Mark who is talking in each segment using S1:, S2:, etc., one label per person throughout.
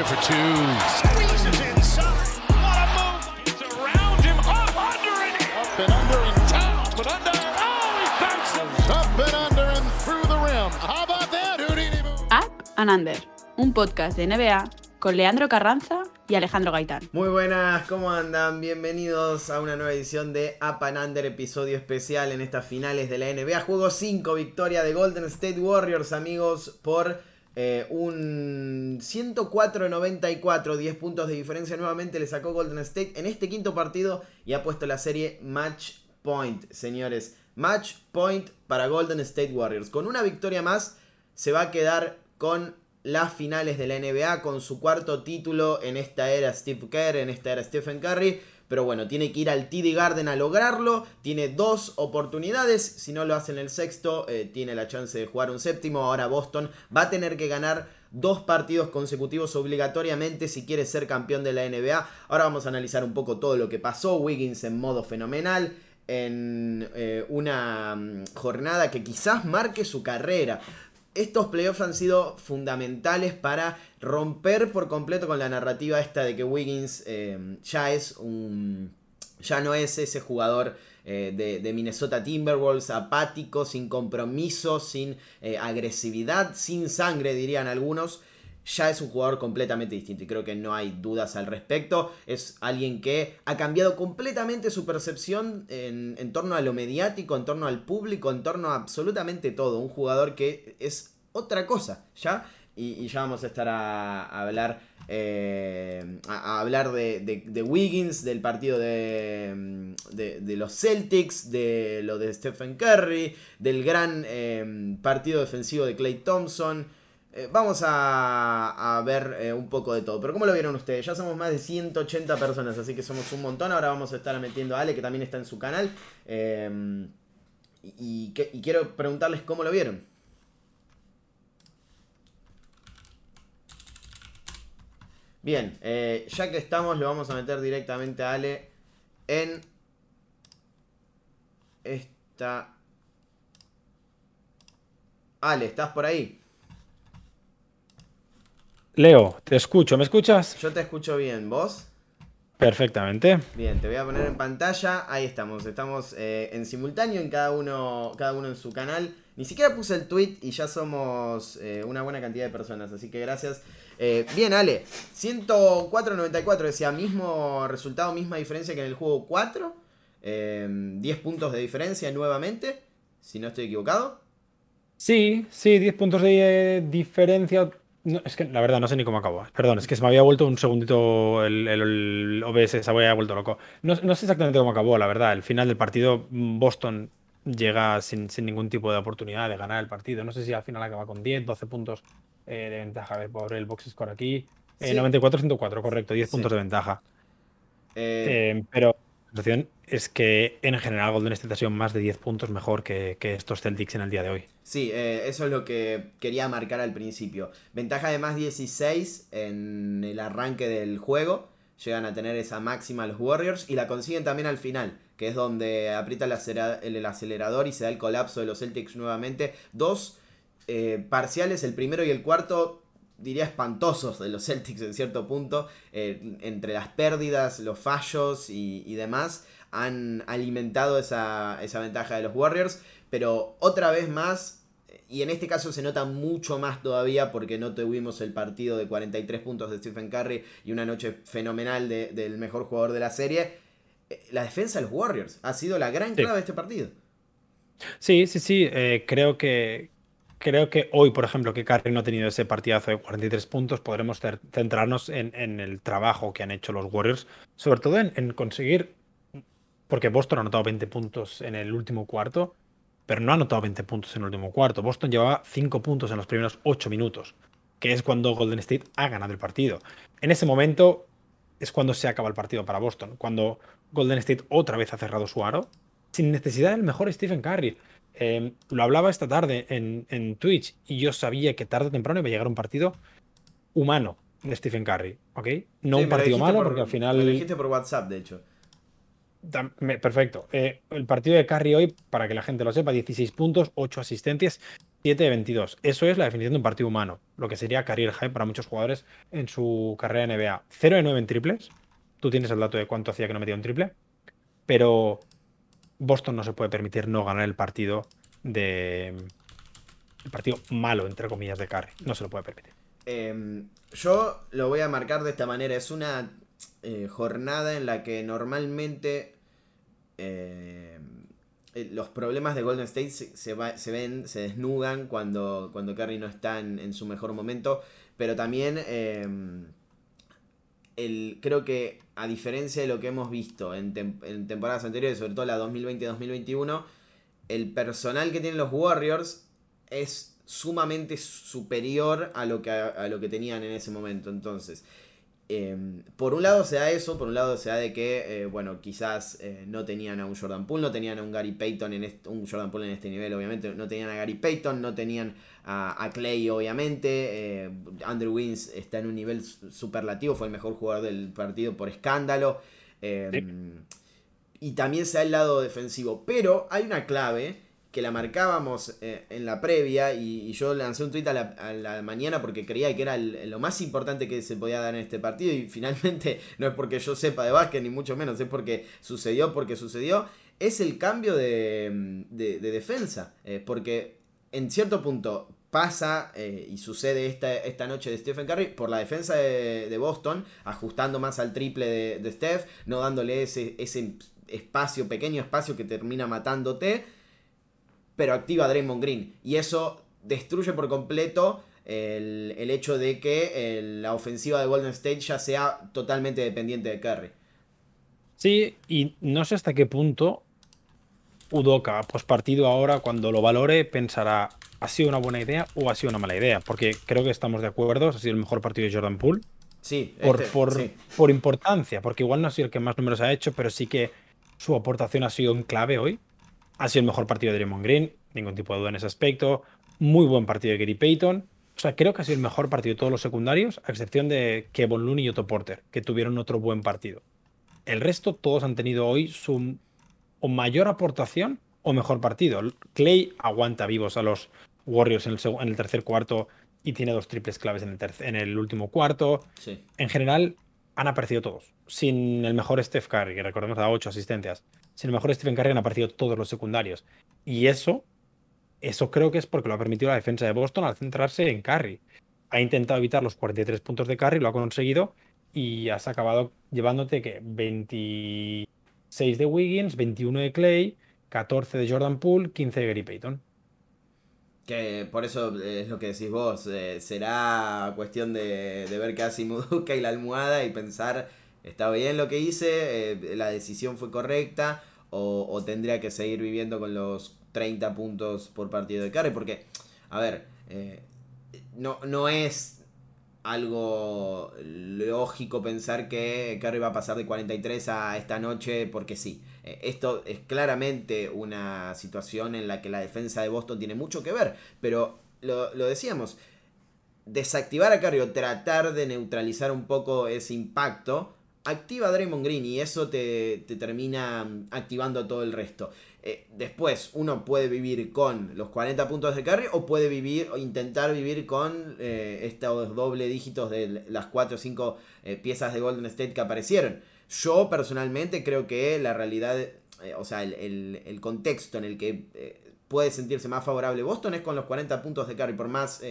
S1: Under for two. Squeezes inside. What a move. It's around him. Up, under, and up and under and down, but under. Oh, he bounces. Up and under and through the rim. How about that, Houdini?
S2: Up and Under, un podcast de NBA con Leandro Carranza y Alejandro Gaitán.
S3: Muy buenas, ¿cómo andan? Bienvenidos a una nueva edición de Up and Under, episodio especial en estas finales de la NBA. Juego 5, victoria de Golden State Warriors, amigos, por eh, un 104-94, 10 puntos de diferencia. Nuevamente le sacó Golden State en este quinto partido y ha puesto la serie Match Point, señores. Match Point para Golden State Warriors. Con una victoria más se va a quedar con las finales de la NBA, con su cuarto título en esta era Steve Kerr, en esta era Stephen Curry. Pero bueno, tiene que ir al TD Garden a lograrlo. Tiene dos oportunidades. Si no lo hace en el sexto, eh, tiene la chance de jugar un séptimo. Ahora Boston va a tener que ganar dos partidos consecutivos obligatoriamente si quiere ser campeón de la NBA. Ahora vamos a analizar un poco todo lo que pasó. Wiggins en modo fenomenal. En eh, una mm, jornada que quizás marque su carrera estos playoffs han sido fundamentales para romper por completo con la narrativa esta de que Wiggins eh, ya es un. ya no es ese jugador eh, de, Minnesota Timberwolves apático, sin compromiso, sin eh, agresividad, sin sangre, dirían algunos. Ya es un jugador completamente distinto y creo que no hay dudas al respecto. Es alguien que ha cambiado completamente su percepción en, en torno a lo mediático, en torno al público, en torno a absolutamente todo. Un jugador que es otra cosa, ¿ya? Y, ya vamos a estar a, hablar eh, a, hablar de, Wiggins, del partido de, de, los Celtics, de lo de Stephen Curry, del gran eh, partido defensivo de Clay Thompson. Eh, vamos a, ver un poco de todo. Pero ¿cómo lo vieron ustedes? Ya somos más de 180 personas, así que somos un montón. Ahora vamos a estar metiendo a Ale, que también está en su canal. y quiero preguntarles cómo lo vieron. Bien, eh, ya que estamos, le vamos a meter directamente a Ale en esta... Ale, ¿estás por ahí?
S4: Leo, te escucho, ¿me escuchas?
S3: Yo te escucho bien, ¿vos?
S4: Perfectamente.
S3: Bien, te voy a poner en pantalla. Ahí estamos. Estamos eh, en simultáneo en cada uno, cada uno en su canal. Ni siquiera puse el tweet y ya somos eh, una buena cantidad de personas. Así que gracias. Eh, bien, Ale. 104.94 decía mismo resultado, misma diferencia que en el juego 4. 10 puntos de diferencia nuevamente. Si no estoy equivocado.
S4: Sí, sí, 10 puntos de diferencia es que la verdad no sé ni cómo acabó. Perdón, es que se me había vuelto un segundito el, OBS, se había vuelto loco. No, sé exactamente cómo acabó, la verdad. El final del partido, Boston llega sin, ningún tipo de oportunidad de ganar el partido. No sé si al final acaba con 10, 12 puntos eh, de ventaja por el box score aquí. 94-104, eh, correcto, 10 puntos de ventaja. Eh, pero la situación es que en general Golden State ha más de 10 puntos mejor que, estos Celtics en el día de hoy.
S3: Sí, eh, eso es lo que quería marcar al principio. Ventaja de más 16 en el arranque del juego. Llegan a tener esa máxima los Warriors y la consiguen también al final, que es donde aprieta el acelerador y se da el colapso de los Celtics nuevamente. Dos eh, parciales, el primero y el cuarto, diría espantosos de los Celtics en cierto punto, eh, entre las pérdidas, los fallos y, demás, han alimentado esa, ventaja de los Warriors, pero otra vez más, y en este caso se nota mucho más todavía porque no tuvimos el partido de 43 puntos de Stephen Curry y una noche fenomenal del mejor jugador de la serie, eh, la defensa de los Warriors ha sido la gran clave de este partido.
S4: Sí, sí, sí, eh, creo que, creo que hoy, por ejemplo, que Curry no ha tenido ese partidazo de 43 puntos, podremos centrarnos en, el trabajo que han hecho los Warriors, sobre todo en, conseguir, porque Boston ha anotado 20 puntos en el último cuarto, pero no ha anotado 20 puntos en el último cuarto. Boston llevaba 5 puntos en los primeros 8 minutos, que es cuando Golden State ha ganado el partido. En ese momento es cuando se acaba el partido para Boston, cuando Golden State otra vez ha cerrado su aro, sin necesidad del mejor Stephen Curry. Em, lo hablaba esta tarde en, Twitch y yo sabía que tarde o temprano iba a llegar un partido humano de Stephen Curry, ¿ok? No un partido malo, porque al final.
S3: Lo dijiste por WhatsApp, de hecho.
S4: Perfecto. Eh, el partido de Curry hoy, para que la gente lo sepa, 16 puntos, 8 asistencias. 7 de 22. Eso es la definición de un partido humano, lo que sería career high para muchos jugadores en su carrera en NBA. 0 de 9 en triples. Tú tienes el dato de cuánto hacía que no metía un triple. Pero Boston no se puede permitir no ganar el partido de. El partido malo, entre comillas, de Curry. No se lo puede permitir.
S3: Em, yo lo voy a marcar de esta manera. Es una eh, jornada en la que normalmente em, eh, los problemas de Golden State se, ven, se desnudan cuando, cuando Curry no está en, su mejor momento. Pero también em, el, creo que a diferencia de lo que hemos visto en, temporadas anteriores, sobre todo la 2020-2021, el personal que tienen los Warriors es sumamente superior a lo que, a, lo que tenían en ese momento. Entonces, em, por un lado se da eso, por un lado se da de que, eh, bueno, quizás eh, no tenían a un Jordan Poole, no tenían a un Gary Payton en este, un Jordan Poole en este nivel, obviamente, no tenían a Gary Payton, no tenían a, Clay, obviamente. Eh, Andrew Wins está en un nivel superlativo, fue el mejor jugador del partido por escándalo. Em, y también se da el lado defensivo, pero hay una clave que la marcábamos eh, en la previa y, yo lancé un tweet a la, mañana porque creía que era lo más importante que se podía dar en este partido y finalmente no es porque yo sepa de básquet ni mucho menos, es porque sucedió porque sucedió, es el cambio de, defensa, eh, porque en cierto punto pasa eh, y sucede esta, esta, noche de Stephen Curry por la defensa de, Boston, ajustando más al triple de, Steph, no dándole ese, ese espacio, pequeño espacio que termina matándote pero activa Draymond Green. Y eso destruye por completo el, hecho de que la ofensiva de Golden State ya sea totalmente dependiente de Curry.
S4: Sí, y no sé hasta qué punto Udoka, pues partido ahora, cuando lo valore, pensará, ¿ha sido una buena idea o ha sido una mala idea? Porque creo que estamos de acuerdo, ha sido el mejor partido de Jordan Poole.
S3: Sí,
S4: por, este, por, por importancia, porque igual no ha sido el que más números ha hecho, pero sí que su aportación ha sido en clave hoy. Ha sido el mejor partido de Draymond Green, ningún tipo de duda en ese aspecto. Muy buen partido de Gary Payton. O sea, creo que ha sido el mejor partido de todos los secundarios, a excepción de Kevin Looney y Otto Porter, que tuvieron otro buen partido. El resto, todos han tenido hoy su o mayor aportación o mejor partido. Clay aguanta vivos a los Warriors en el, tercer cuarto y tiene dos triples claves en el, en el último cuarto. En general, han aparecido todos. Sin el mejor Steph Curry, que recordemos a ocho asistencias. El mejor Stephen Curry han aparecido todos los secundarios. Y eso, eso creo que es porque lo ha permitido la defensa de Boston al centrarse en Curry. Ha intentado evitar los 43 puntos de Curry, lo ha conseguido y has acabado llevándote que 26 de Wiggins, 21 de Clay, 14 de Jordan Poole, 15 de Gary Payton.
S3: Que por eso es lo que decís vos, eh, será cuestión de, ver qué hace Muduka y la almohada y pensar, está bien lo que hice, eh, la decisión fue correcta, o, tendría que seguir viviendo con los 30 puntos por partido de Curry, porque, a ver, eh, no, no es algo lógico pensar que Curry va a pasar de 43 a esta noche porque sí. Eh, esto es claramente una situación en la que la defensa de Boston tiene mucho que ver, pero lo, decíamos, desactivar a Curry o tratar de neutralizar un poco ese impacto activa Draymond Green y eso te, termina activando todo el resto. Eh, después, uno puede vivir con los 40 puntos de carry o puede vivir o intentar vivir con eh, estos doble dígitos de las 4 o 5 eh, piezas de Golden State que aparecieron. Yo personalmente creo que la realidad, o sea, el, contexto en el que puede sentirse más favorable Boston es con los 40 puntos de carry, por más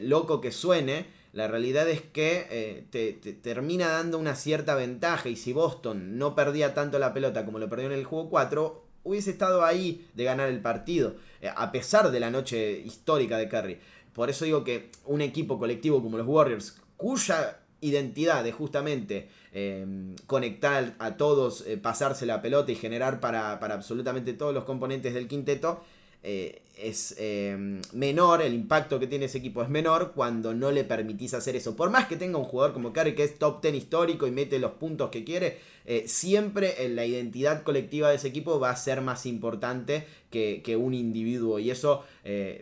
S3: loco que suene la realidad es que eh, te, termina dando una cierta ventaja y si Boston no perdía tanto la pelota como lo perdió en el juego 4, hubiese estado ahí de ganar el partido, eh, a pesar de la noche histórica de Curry. Por eso digo que un equipo colectivo como los Warriors, cuya identidad es justamente em, conectar a todos, eh, pasarse la pelota y generar para, para absolutamente todos los componentes del quinteto, eh, es eh, menor, el impacto que tiene ese equipo es menor cuando no le permitís hacer eso. Por más que tenga un jugador como Curry que es top 10 histórico y mete los puntos que quiere, eh, siempre la identidad colectiva de ese equipo va a ser más importante que, un individuo. Y eso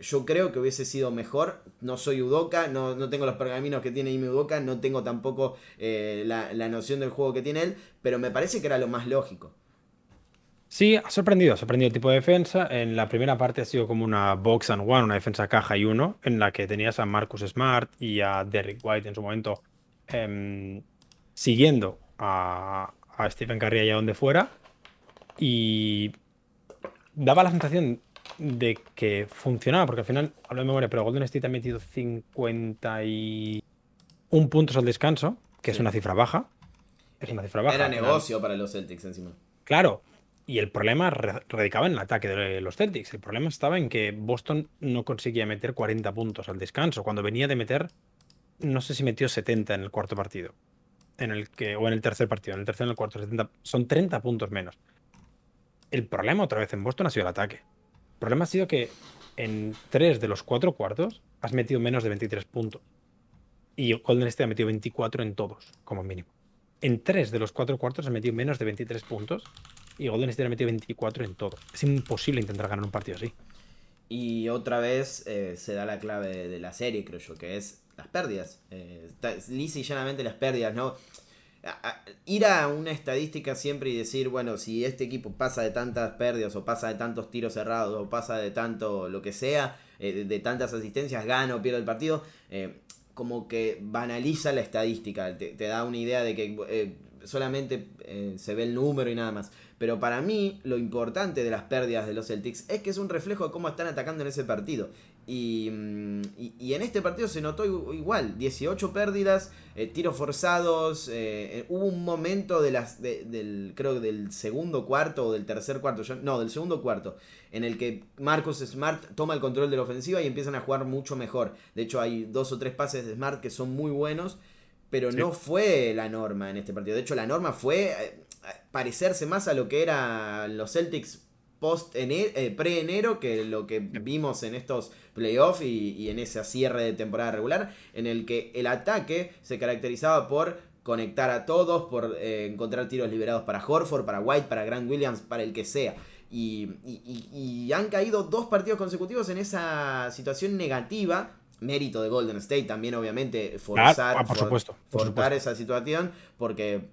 S3: yo creo que hubiese sido mejor. No soy Udoka, no, no tengo los pergaminos que tiene Ime Udoka, no tengo tampoco la, la noción del juego que tiene él, pero me parece que era lo más lógico.
S4: Sí, ha sorprendido, ha sorprendido el tipo de defensa. En la primera parte ha sido como una box and one, una defensa caja y uno, en la que tenías a Marcus Smart y a Derrick White en su momento em, siguiendo a, Stephen Curry allá donde fuera. Y daba la sensación de que funcionaba, porque al final, hablo de memoria, pero Golden State ha metido 51 puntos al descanso, que es una cifra baja. Es una cifra baja.
S3: Era negocio para los Celtics encima.
S4: Claro, y el problema radicaba en el ataque de los Celtics. El problema estaba en que Boston no conseguía meter 40 puntos al descanso, cuando venía de meter, no sé si metió 70 en el cuarto partido. En el que, o en el tercer partido, en el tercer en el cuarto, 70, son 30 puntos menos. El problema otra vez en Boston ha sido el ataque. El problema ha sido que en tres de los cuatro cuartos has metido menos de 23 puntos. Y Golden State ha metido 24 en todos, como mínimo. En tres de los cuatro cuartos has metido menos de 23 puntos y Golden State ha metido 24 en todo. Es imposible intentar ganar un partido así.
S3: Y otra vez eh, se da la clave de la serie, creo yo, que es las pérdidas. Eh, lisa y llanamente las pérdidas, ¿no? ir a una estadística siempre y decir, bueno, si este equipo pasa de tantas pérdidas o pasa de tantos tiros cerrados o pasa de tanto lo que sea, eh, de, tantas asistencias, gana o pierde el partido, eh, como que banaliza la estadística, te, te, da una idea de que solamente se ve el número y nada más. Pero para mí, lo importante de las pérdidas de los Celtics es que es un reflejo de cómo están atacando en ese partido. Y, mm, en este partido se notó igual, 18 pérdidas, eh, tiros forzados, eh, eh, hubo un momento de las, del, creo del segundo cuarto o del tercer cuarto, no, del segundo cuarto, en el que Marcus Smart toma el control de la ofensiva y empiezan a jugar mucho mejor. De hecho hay dos o tres pases de Smart que son muy buenos, pero no fue la norma en este partido. De hecho la norma fue parecerse más a lo que eran los Celtics post eh, pre-enero que lo que vimos en estos playoffs y, en ese cierre de temporada regular, en el que el ataque se caracterizaba por conectar a todos, por eh, encontrar tiros liberados para Horford, para White, para Grant Williams, para el que sea. Y, han caído dos partidos consecutivos en esa situación negativa. Mérito de Golden State también, obviamente, forzar,
S4: ah, por supuesto,
S3: forzar esa situación, porque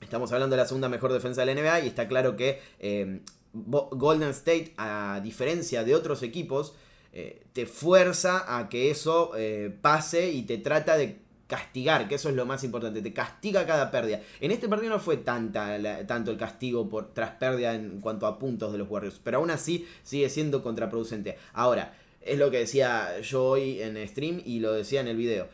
S3: Estamos hablando de la segunda mejor defensa de la NBA y está claro que eh, Golden State, a diferencia de otros equipos, eh, te fuerza a que eso eh, pase y te trata de castigar, que eso es lo más importante, te castiga cada pérdida. En este partido no fue tanta tanto el castigo por tras pérdida en cuanto a puntos de los Warriors, pero aún así sigue siendo contraproducente. Ahora, es lo que decía yo hoy en stream y lo decía en el video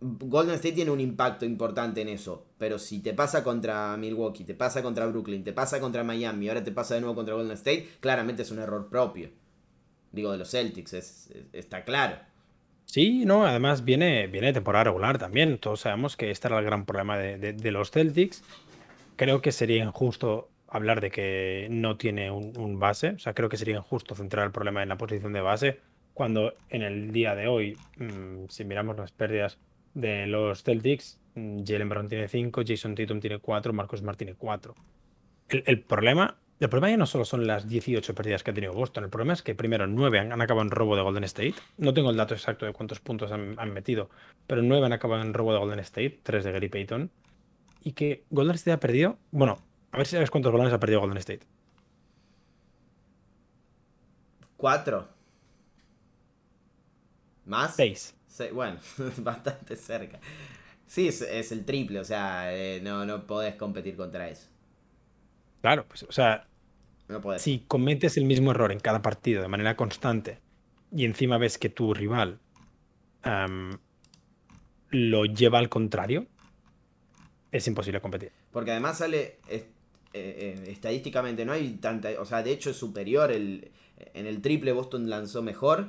S3: Golden State tiene un impacto importante en eso. Pero si te pasa contra Milwaukee, te pasa contra Brooklyn, te pasa contra Miami, ahora te pasa de nuevo contra Golden State, claramente es un error propio. Digo, de los Celtics, es, está claro.
S4: Sí, no, además viene, viene temporada regular también. Todos sabemos que este era el gran problema de, los Celtics. Creo que sería injusto hablar de que no tiene un, base. O sea, creo que sería injusto centrar el problema en la posición de base. Cuando en el día de hoy, mm, si miramos las pérdidas de los Celtics, mm, Jalen Brown tiene 5, Jason Tatum tiene 4, Marcos Smart tiene 4. El, problema, el problema ya no solo son las 18 pérdidas que ha tenido Boston, el problema es que primero 9 han, acabado en robo de Golden State. No tengo el dato exacto de cuántos puntos han, metido, pero 9 han acabado en robo de Golden State, 3 de Gary Payton. Y que Golden State ha perdido, bueno, a ver si sabes cuántos balones ha perdido Golden State.
S3: 4. ¿Más?
S4: 6
S3: bueno, bastante cerca. Sí, es, el triple, o sea, eh, no, no podés competir contra eso.
S4: Claro, pues, o sea, si cometes el mismo error en cada partido de manera constante y encima ves que tu rival lo lleva al contrario, es imposible competir.
S3: Porque además sale eh, eh, estadísticamente, no hay tanta, o sea, de hecho es superior, el, en el triple Boston lanzó mejor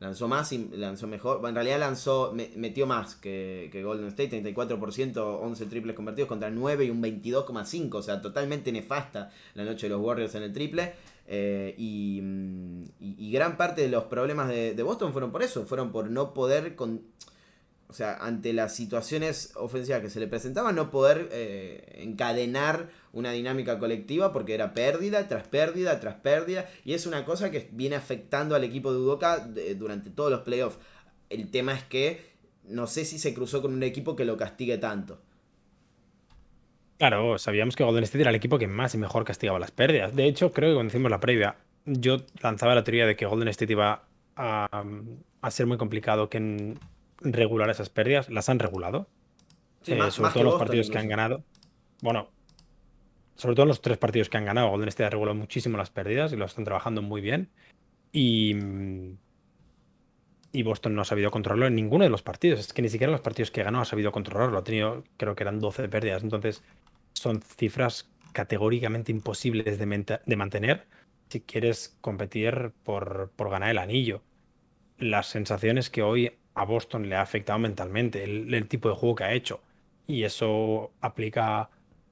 S3: Lanzó más y lanzó mejor. en realidad lanzó, metió más que, Golden State, 34%, 11 triples convertidos contra 9 y un 22,5. O sea, totalmente nefasta la noche de los Warriors en el triple. Eh, mm, y, gran parte de los problemas de, de, Boston fueron por eso, fueron por no poder o sea, ante las situaciones ofensivas que se le presentaban, no poder eh, encadenar una dinámica colectiva porque era pérdida tras pérdida tras pérdida. Y es una cosa que viene afectando al equipo de Udoka durante todos los playoffs. El tema es que no sé si se cruzó con un equipo que lo castigue tanto.
S4: Claro, sabíamos que Golden State era el equipo que más y mejor castigaba las pérdidas. De hecho, creo que cuando hicimos la previa, yo lanzaba la teoría de que Golden State iba a, ser muy complicado que regular esas pérdidas. Las han regulado. Eh, sobre todo los partidos que han ganado. Bueno, sobre todo los tres partidos que han ganado, Golden State ha regulado muchísimo las pérdidas y lo están trabajando muy bien. Y, y Boston no ha sabido controlarlo en ninguno de los partidos. Es que ni siquiera los partidos que ganó ha sabido controlarlo. Ha tenido, creo que eran 12 pérdidas. Entonces, son cifras categóricamente imposibles de, mantener si quieres competir por, ganar el anillo. Las sensaciones que hoy a Boston le ha afectado mentalmente, el, el tipo de juego que ha hecho. Y eso aplica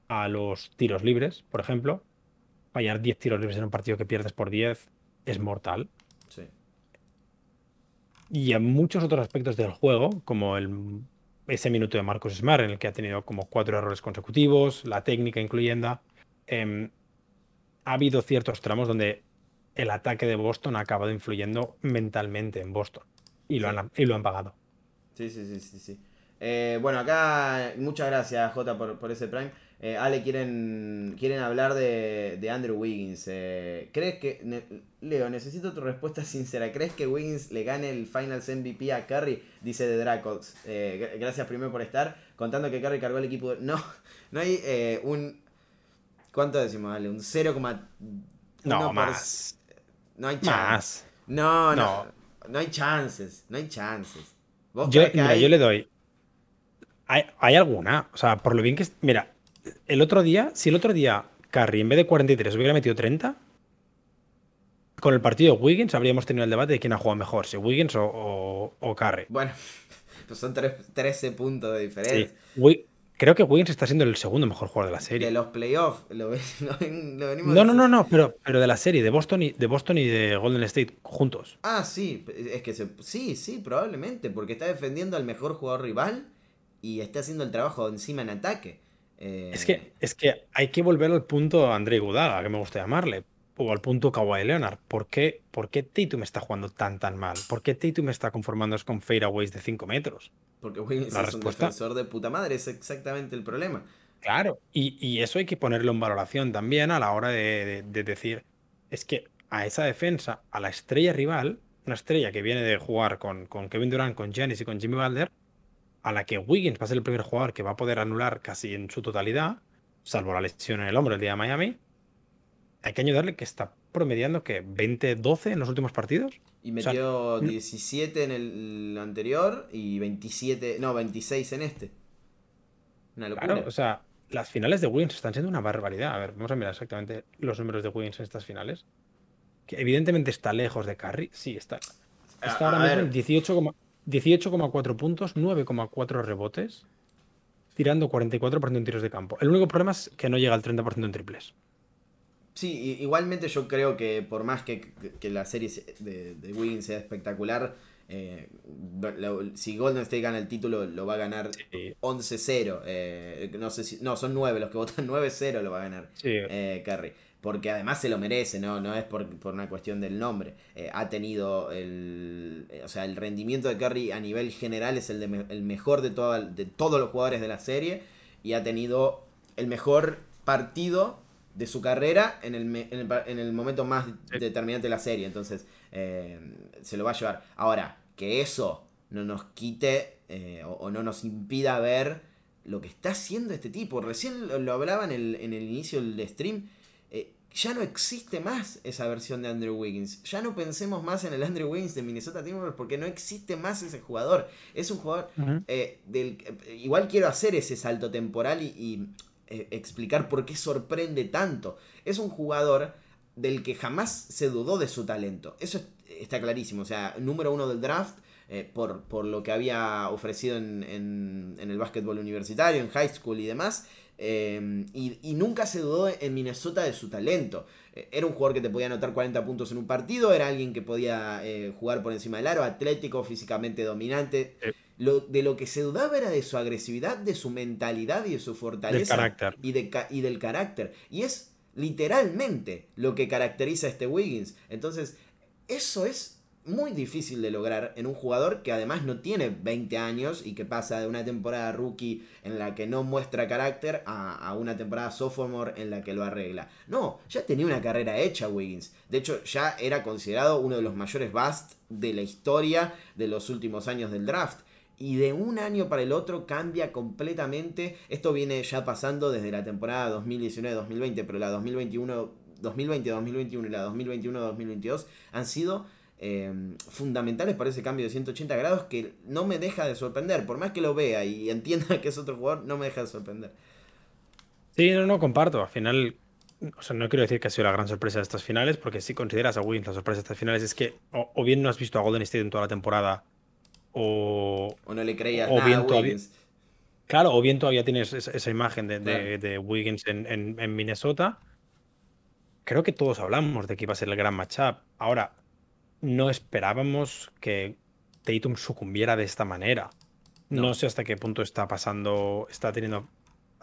S4: a los tiros libres, por ejemplo. Fallar 10 tiros libres en un partido que pierdes por 10 es mortal. Sí. Y a muchos otros aspectos del juego, como el, ese minuto de Marcos Smart, en el que ha tenido como cuatro errores consecutivos, la técnica incluyendo, em, ha habido ciertos tramos donde el ataque de Boston ha acabado influyendo mentalmente en Boston. Y lo, han, y lo han pagado.
S3: Sí, sí, sí, sí. sí. Eh, bueno, acá muchas gracias, Jota, por, por ese Prime. Eh, Ale, quieren, quieren hablar de, Andrew Wiggins. Eh, ¿Crees que, Leo, necesito tu respuesta sincera. ¿Crees que Wiggins le gane el Finals MVP a Curry? Dice de Dracox. Gracias primero por estar. Contando que Curry cargó el equipo. No, no hay un. ¿Cuánto decimos, Ale? Un 0,
S4: no, más.
S3: No hay chances. No, no, no. Hay chances. No hay chances.
S4: yo, mira, yo le doy. Hay, hay alguna. O sea, por lo bien que. Mira, el otro día, si el otro día Curry en vez de 43 hubiera metido 30, con el partido de Wiggins habríamos tenido el debate de quién ha jugado mejor, si Wiggins o, o, Curry.
S3: Bueno, pues son 13 puntos de diferencia.
S4: Creo que Wiggins está siendo el segundo mejor jugador de la serie.
S3: De los playoffs, lo, venimos
S4: No, no, no, no, pero, pero de la serie, de Boston, y, de Boston y de Golden State juntos.
S3: Ah, sí, es que sí, sí, probablemente, porque está defendiendo al mejor jugador rival y está haciendo el trabajo encima en ataque.
S4: Es, que, eh, es que hay que volver al punto André Gudaga, que me gusta llamarle, o al punto Kawhi Leonard. ¿Por qué, ¿Por qué Tatum está jugando tan tan mal? ¿Por qué Tatum está conformándose con fadeaways de 5 metros?
S3: Porque Wiggins es un defensor de puta madre, es exactamente el problema.
S4: Claro, y, eso hay que ponerlo en valoración también a la hora de, decir, es que a esa defensa, a la estrella rival, una estrella que viene de jugar con, con Kevin Durant, con Giannis y con Jimmy Butler, a la que Wiggins va a ser el primer jugador que va a poder anular casi en su totalidad, salvo la lesión en el hombro el día de Miami, hay que añadirle que está promediando que 20-12 en los últimos partidos.
S3: Y metió 17 en el anterior y 27, no, 26 en este.
S4: Una locura. Claro, o sea, las finales de Wiggins están siendo una barbaridad. A ver, vamos a mirar exactamente los números de Wiggins en estas finales. Que evidentemente está lejos de Curry. Sí, está. Está ahora mismo en 18, 18,4 puntos, 9,4 rebotes, tirando 44% en tiros de campo. El único problema es que no llega al 30% en triples.
S3: Sí, igualmente yo creo que por más que, la serie de, de Wiggins sea espectacular, eh, si Golden State gana el título, lo va a ganar 11-0. Eh, no sé si. No, son 9 los que votan 9-0 lo va a ganar eh, Curry porque además se lo merece, no, no es por, una cuestión del nombre. Eh, ha tenido el. Eh, o sea, el rendimiento de Curry a nivel general es el, de, el mejor de, de todos los jugadores de la serie. Y ha tenido el mejor partido de su carrera en el, en el, momento más determinante de la serie. Entonces, eh, se lo va a llevar. Ahora, que eso no nos quite o, o, no nos impida ver lo que está haciendo este tipo. Recién lo, hablaba en el, en el inicio del stream ya no existe más esa versión de Andrew Wiggins. Ya no pensemos más en el Andrew Wiggins de Minnesota Timberwolves porque no existe más ese jugador. Es un jugador eh, del... Igual quiero hacer ese salto temporal y, eh, explicar por qué sorprende tanto. Es un jugador del que jamás se dudó de su talento. Eso está clarísimo. O sea, número uno del draft. Eh, por, por, lo que había ofrecido en, en el básquetbol universitario, en high school y demás. Em, y, nunca se dudó en Minnesota de su talento. Eh, era un jugador que te podía anotar 40 puntos en un partido, era alguien que podía eh, jugar por encima del aro, atlético, físicamente dominante. Lo, de lo que se dudaba era de su agresividad, de su mentalidad y de su fortaleza. Y, de, y del carácter. Y es literalmente lo que caracteriza a este Wiggins. Entonces, eso es muy difícil de lograr en un jugador que además no tiene 20 años y que pasa de una temporada rookie en la que no muestra carácter a, una temporada sophomore en la que lo arregla. No, ya tenía una carrera hecha Wiggins. De hecho, ya era considerado uno de los mayores bust de la historia de los últimos años del draft. Y de un año para el otro cambia completamente. Esto viene ya pasando desde la temporada 2019-2020, pero la 2021 2020-2021 y la 2021-2022 han sido Em, fundamentales para ese cambio de 180 grados que no me deja de sorprender. Por más que lo vea y entienda que es otro jugador, no me deja de sorprender.
S4: Sí, no, no, comparto. Al final, o sea, no quiero decir que ha sido la gran sorpresa de estas finales, porque si consideras a Wiggins la sorpresa de estas finales es que o, bien no has visto a Golden State en toda la temporada, o,
S3: o no le creías nada a Wiggins.
S4: claro, o bien todavía tienes esa, imagen de, Wiggins en, en Minnesota. Creo que todos hablamos de que iba a ser el gran matchup. Ahora, no esperábamos que Tatum sucumbiera de esta manera. No. sé hasta qué punto está pasando, está teniendo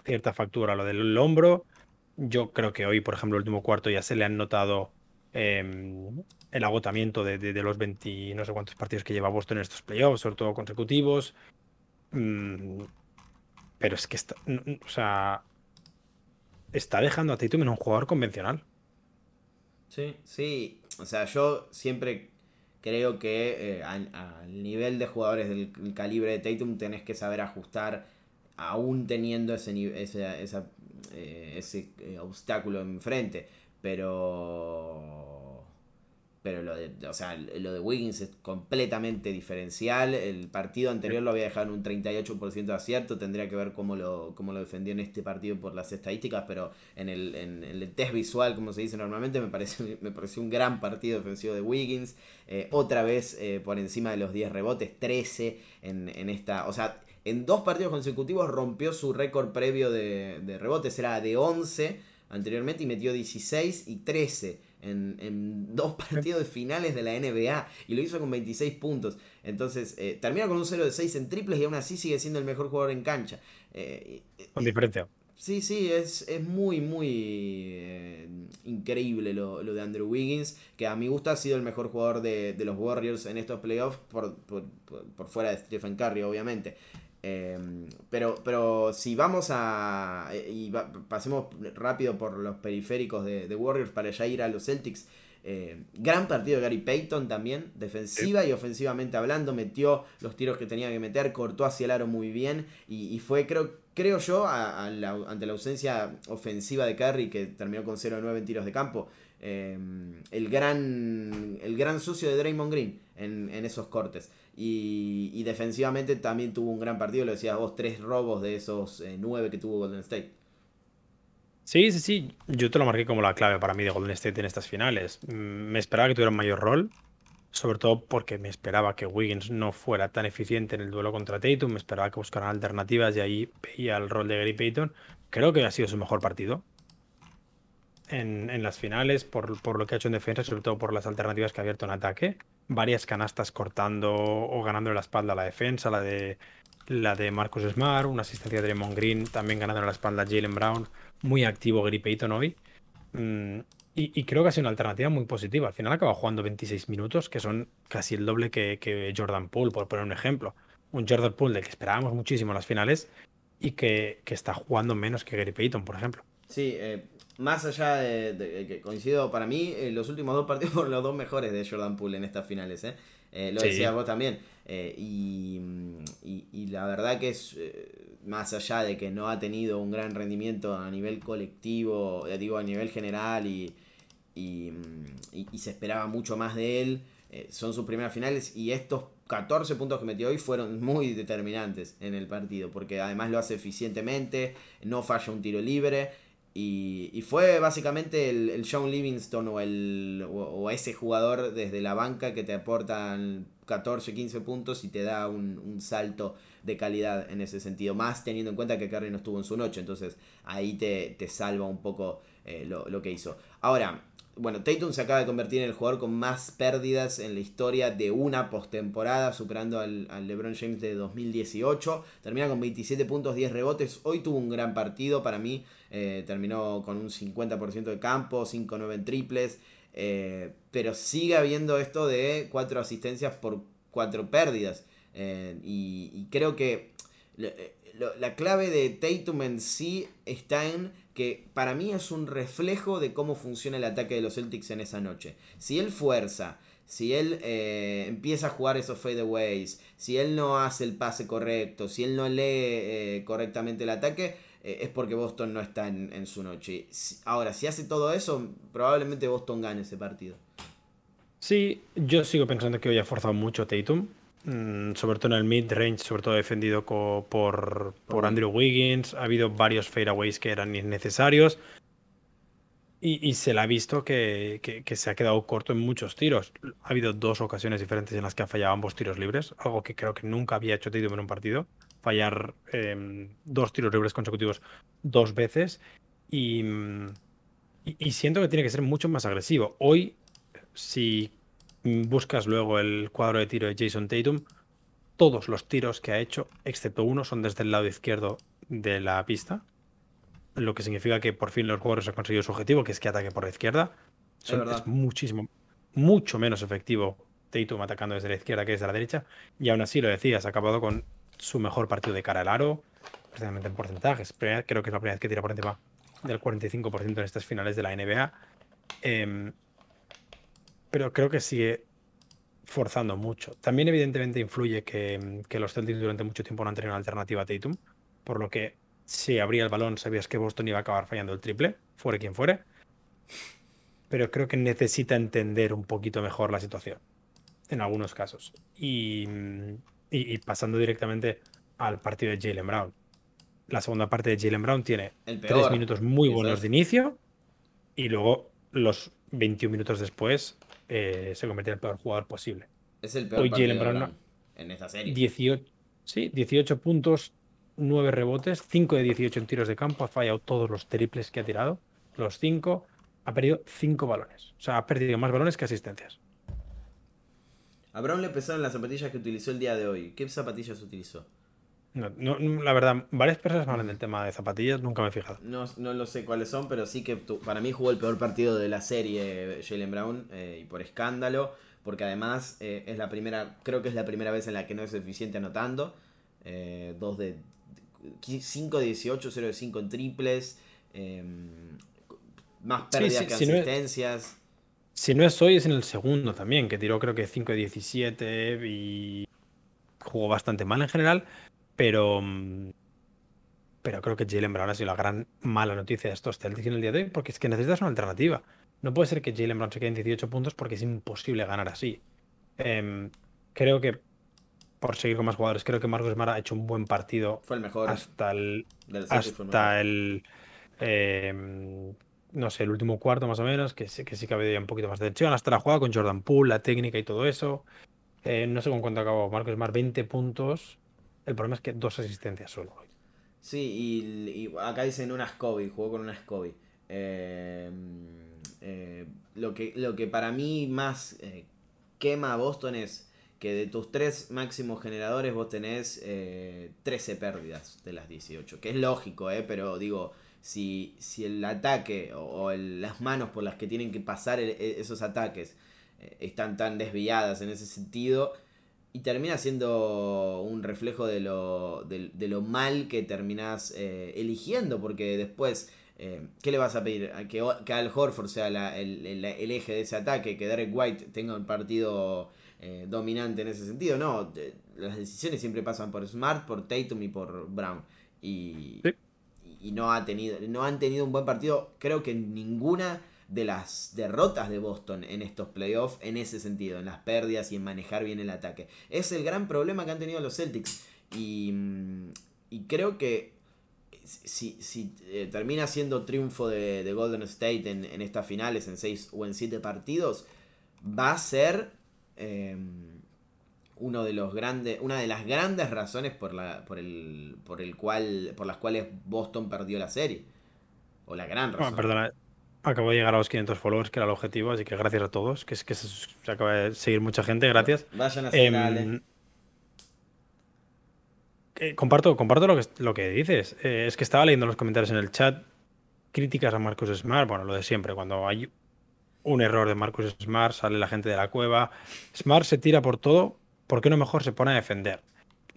S4: cierta factura lo del hombro. Yo creo que hoy, por ejemplo, el último cuarto ya se le han notado em, el agotamiento de, los 20 no sé cuántos partidos que lleva Boston en estos playoffs, sobre todo consecutivos. Mm, pero es que está, o sea, está dejando a Tatum en un jugador convencional.
S3: Sí, sí. O sea, yo siempre creo que eh, al, nivel de jugadores del, calibre de Tatum tenés que saber ajustar aún teniendo ese, ese, eh, ese eh, obstáculo enfrente. Pero pero lo de, o sea, lo de Wiggins es completamente diferencial. El partido anterior lo había dejado en un 38% de acierto. Tendría que ver cómo lo, cómo lo defendió en este partido por las estadísticas, pero en el, en, el test visual, como se dice normalmente, me parece me pareció un gran partido defensivo de Wiggins. Eh, otra vez eh, por encima de los 10 rebotes, 13 en, en esta. O sea, en dos partidos consecutivos rompió su récord previo de, de rebotes, era de 11 anteriormente y metió 16 y 13 en, dos partidos de finales de la NBA y lo hizo con 26 puntos. Entonces, eh, termina con un 0 de 6 en triples y aún así sigue siendo el mejor jugador en cancha. Eh,
S4: con diferencia.
S3: Sí, sí, es, es muy, muy eh, increíble lo, de Andrew Wiggins, que a mi gusto ha sido el mejor jugador de, los Warriors en estos playoffs, por, por fuera de Stephen Curry, obviamente. Em, pero, pero si vamos a. Eh, y pasemos rápido por los periféricos de, Warriors para ya ir a los Celtics. Eh, gran partido de Gary Payton también, defensiva y ofensivamente hablando, metió los tiros que tenía que meter, cortó hacia el aro muy bien y, fue, creo, creo yo, ante la ausencia ofensiva de Curry, que terminó con 0-9 en tiros de campo, em, el, gran, el gran sucio de Draymond Green en, en esos cortes. Y, defensivamente también tuvo un gran partido, lo decías vos, tres robos de esos eh, nueve que tuvo Golden State.
S4: Sí, sí, sí. Yo te lo marqué como la clave para mí de Golden State en estas finales. Mm, me esperaba que tuviera un mayor rol, sobre todo porque me esperaba que Wiggins no fuera tan eficiente en el duelo contra Tatum, me esperaba que buscaran alternativas y ahí veía el rol de Gary Payton. Creo que ha sido su mejor partido en, las finales por, por, lo que ha hecho en defensa, sobre todo por las alternativas que ha abierto en ataque. Varias canastas cortando o ganando la espalda a la defensa, la de la de Marcus Smart, una asistencia de Draymond Green, también ganando la espalda a Jalen Brown, muy activo Gary Payton hoy. Mm, y, creo que ha sido una alternativa muy positiva. Al final acaba jugando 26 minutos, que son casi el doble que, Jordan Poole, por poner un ejemplo. Un Jordan Poole del que esperábamos muchísimo en las finales y que, que está jugando menos que Gary Payton, por ejemplo.
S3: Sí, eh, más allá de, que coincido, para mí eh, los últimos dos partidos fueron los dos mejores de Jordan Poole en estas finales. ¿eh? eh lo decías vos también. Y, y, la verdad que es, más allá de que no ha tenido un gran rendimiento a nivel colectivo, digo a nivel general y, y, se esperaba mucho más de él, son sus primeras finales y estos 14 puntos que metió hoy fueron muy determinantes en el partido, porque además lo hace eficientemente, no falla un tiro libre. Y, fue básicamente el, el Sean Livingston o, el, o, ese jugador desde la banca que te aportan 14, 15 puntos y te da un, salto de calidad en ese sentido. Más teniendo en cuenta que Curry no estuvo en su noche. Entonces ahí te, salva un poco eh, lo, lo que hizo. Ahora, bueno, Tatum se acaba de convertir en el jugador con más pérdidas en la historia de una postemporada, superando al, LeBron James de 2018. Termina con 27 puntos, 10 rebotes. Hoy tuvo un gran partido para mí. Eh, terminó con un 50% de campo, 5-9 en triples. Eh, pero sigue habiendo esto de cuatro asistencias por cuatro pérdidas. Eh, y, creo que la clave de Tatum en sí está en que para mí es un reflejo de cómo funciona el ataque de los Celtics en esa noche. Si él fuerza, si él eh, empieza a jugar esos fadeaways, si él no hace el pase correcto, si él no lee eh, correctamente el ataque, eh, es porque Boston no está en, su noche. Ahora, si hace todo eso, probablemente Boston gane ese partido.
S4: Sí, yo sigo pensando que hoy ha forzado mucho Tatum. Mm, sobre todo en el mid-range, sobre todo defendido por, por Andrew Wiggins. Ha habido varios fadeaways que eran innecesarios. Y, se le ha visto que, se ha quedado corto en muchos tiros. Ha habido dos ocasiones diferentes en las que ha fallado ambos tiros libres, algo que creo que nunca había hecho Tatum en un partido. Fallar em, dos tiros libres consecutivos dos veces. Y, y siento que tiene que ser mucho más agresivo. Hoy, si buscas luego el cuadro de tiro de Jason Tatum, todos los tiros que ha hecho, excepto uno, son desde el lado izquierdo de la pista. Lo que significa que por fin los jugadores han conseguido su objetivo, que es que ataque por la izquierda. es, muchísimo, mucho menos efectivo Tatum atacando desde la izquierda que desde la derecha. Y aún así, lo decías, ha acabado con su mejor partido de cara al aro, precisamente en porcentajes. Creo que es la primera vez que tira por encima del 45% en estas finales de la NBA. Em, pero creo que sigue forzando mucho. También evidentemente influye que, los Celtics durante mucho tiempo no han tenido una alternativa a Tatum, por lo que si abría el balón sabías que Boston iba a acabar fallando el triple, fuere quien fuere. Pero creo que necesita entender un poquito mejor la situación, en algunos casos. Y, pasando directamente al partido de Jalen Brown. La segunda parte de Jalen Brown tiene tres minutos muy buenos de inicio y luego los 21 minutos después eh, se convierte en el peor jugador posible.
S3: Es el peor Hoy Brown, en esta serie.
S4: 18, sí, 18 puntos, 9 rebotes, 5 de 18 en tiros de campo, ha fallado todos los triples que ha tirado, los 5, ha perdido 5 balones. O sea, ha perdido más balones que asistencias.
S3: A Brown le pesaron las zapatillas que utilizó el día de hoy. ¿Qué zapatillas utilizó?
S4: No, la verdad, varias personas hablan del tema de zapatillas, nunca me he fijado.
S3: No, no lo sé cuáles son, pero sí que para mí jugó el peor partido de la serie Jalen Brown eh, y por escándalo, porque además eh, es la primera, creo que es la primera vez en la que no es eficiente anotando. Eh, dos de 5 de 18, 0 de 5 en triples, em, más pérdidas que asistencias.
S4: si no es hoy, es en el segundo también, que tiró creo que 5 de 17 y jugó bastante mal en general. Pero, mm, pero creo que Jalen Brown ha sido la gran mala noticia de estos Celtics en el día de hoy, porque es que necesitas una alternativa. No puede ser que Jalen Brown se quede en 18 puntos porque es imposible ganar así. Em, creo que, por seguir con más jugadores, creo que Marcos Smart ha hecho un buen partido.
S3: Fue el mejor.
S4: Hasta el. hasta el. Em, no sé, el último cuarto más o menos, que, sí, que sí que había un poquito más de tensión. Hasta la jugada con Jordan Poole, la técnica y todo eso. Eh, no sé con cuánto acabó Marcos Smart, 20 puntos. El problema es que dos asistencias solo hoy.
S3: Sí, y, acá dicen una Scobie, jugó con una Scobie. Eh, eh, lo, que, lo que para mí más eh, quema a Boston es que de tus tres máximos generadores vos tenés 13 pérdidas de las 18. Que es lógico, pero digo, si, si el ataque o, las manos por las que tienen que pasar esos ataques están tan desviadas en ese sentido y termina siendo un reflejo de lo, de, lo mal que terminás eh, eligiendo, porque después, eh, ¿qué le vas a pedir? Que, que Al Horford sea el, eje de ese ataque, que Derek White tenga un partido eh, dominante en ese sentido. No, las decisiones siempre pasan por Smart, por Tatum y por Brown. Y, y no, ha tenido, no han tenido un buen partido, creo que ninguna de las derrotas de Boston en estos playoffs en ese sentido, en las pérdidas y en manejar bien el ataque. Es el gran problema que han tenido los Celtics. Y, mm, creo que si, eh, termina siendo triunfo de, Golden State en, estas finales, en 6 o en 7 partidos, va a ser em, uno de los grandes, una de las grandes razones por, la, por, el, por, el cual, por las cuales Boston perdió la serie. O la gran razón.
S4: perdona, Acabo de llegar a los 500 followers, que era el objetivo, así que gracias a todos, que es que se, acaba de seguir mucha gente, gracias.
S3: Vayan a em,
S4: eh, comparto comparto lo, que, lo que dices. Eh, es que estaba leyendo los comentarios en el chat, críticas a Marcus Smart, bueno, lo de siempre, cuando hay un error de Marcus Smart, sale la gente de la cueva. Smart se tira por todo, ¿por qué no mejor se pone a defender?